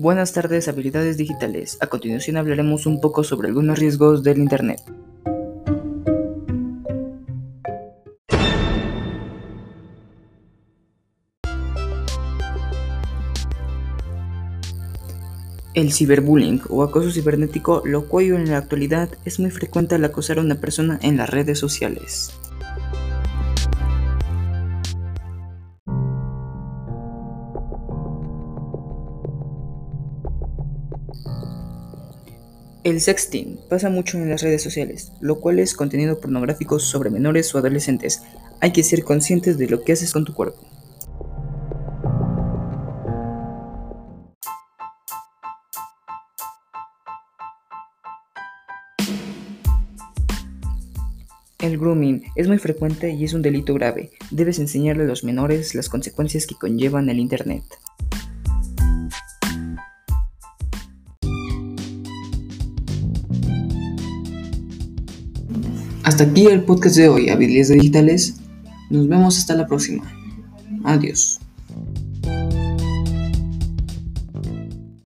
Buenas tardes, habilidades digitales. A continuación hablaremos un poco sobre algunos riesgos del Internet. El ciberbullying o acoso cibernético, lo cual en la actualidad es muy frecuente al acosar a una persona en las redes sociales. El sexting pasa mucho en las redes sociales, lo cual es contenido pornográfico sobre menores o adolescentes. Hay que ser conscientes de lo que haces con tu cuerpo. El grooming es muy frecuente y es un delito grave. Debes enseñarle a los menores las consecuencias que conllevan el Internet. Hasta aquí el podcast de hoy, habilidades digitales. Nos vemos hasta la próxima. Adiós.